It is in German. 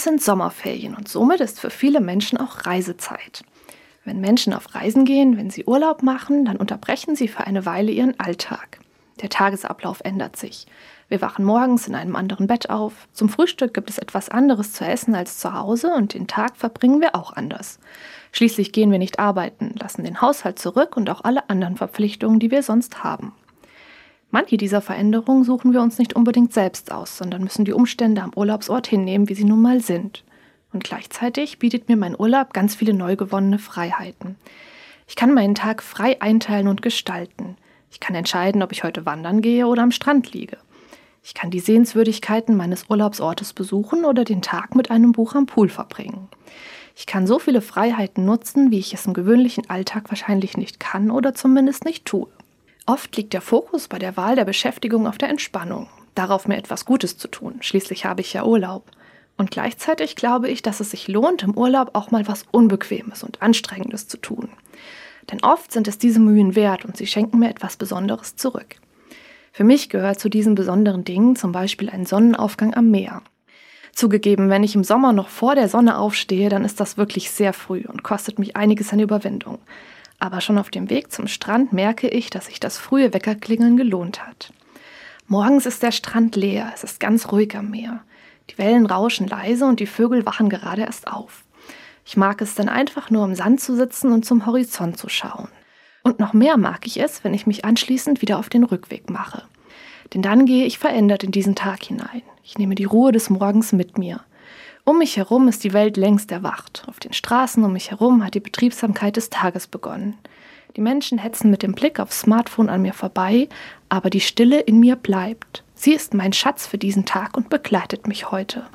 Es sind Sommerferien und somit ist für viele Menschen auch Reisezeit. Wenn Menschen auf Reisen gehen, wenn sie Urlaub machen, dann unterbrechen sie für eine Weile ihren Alltag. Der Tagesablauf ändert sich. Wir wachen morgens in einem anderen Bett auf. Zum Frühstück gibt es etwas anderes zu essen als zu Hause und den Tag verbringen wir auch anders. Schließlich gehen wir nicht arbeiten, lassen den Haushalt zurück und auch alle anderen Verpflichtungen, die wir sonst haben. Manche dieser Veränderungen suchen wir uns nicht unbedingt selbst aus, sondern müssen die Umstände am Urlaubsort hinnehmen, wie sie nun mal sind. Und gleichzeitig bietet mir mein Urlaub ganz viele neu gewonnene Freiheiten. Ich kann meinen Tag frei einteilen und gestalten. Ich kann entscheiden, ob ich heute wandern gehe oder am Strand liege. Ich kann die Sehenswürdigkeiten meines Urlaubsortes besuchen oder den Tag mit einem Buch am Pool verbringen. Ich kann so viele Freiheiten nutzen, wie ich es im gewöhnlichen Alltag wahrscheinlich nicht kann oder zumindest nicht tue. Oft liegt der Fokus bei der Wahl der Beschäftigung auf der Entspannung, darauf mir etwas Gutes zu tun. Schließlich habe ich ja Urlaub. Und gleichzeitig glaube ich, dass es sich lohnt, im Urlaub auch mal was Unbequemes und Anstrengendes zu tun. Denn oft sind es diese Mühen wert und sie schenken mir etwas Besonderes zurück. Für mich gehört zu diesen besonderen Dingen zum Beispiel ein Sonnenaufgang am Meer. Zugegeben, wenn ich im Sommer noch vor der Sonne aufstehe, dann ist das wirklich sehr früh und kostet mich einiges an Überwindung. Aber schon auf dem Weg zum Strand merke ich, dass sich das frühe Weckerklingeln gelohnt hat. Morgens ist der Strand leer, es ist ganz ruhig am Meer. Die Wellen rauschen leise und die Vögel wachen gerade erst auf. Ich mag es dann einfach nur im Sand zu sitzen und zum Horizont zu schauen. Und noch mehr mag ich es, wenn ich mich anschließend wieder auf den Rückweg mache. Denn dann gehe ich verändert in diesen Tag hinein. Ich nehme die Ruhe des Morgens mit mir. Um mich herum ist die Welt längst erwacht. Auf den Straßen um mich herum hat die Betriebsamkeit des Tages begonnen. Die Menschen hetzen mit dem Blick aufs Smartphone an mir vorbei, aber die Stille in mir bleibt. Sie ist mein Schatz für diesen Tag und begleitet mich heute.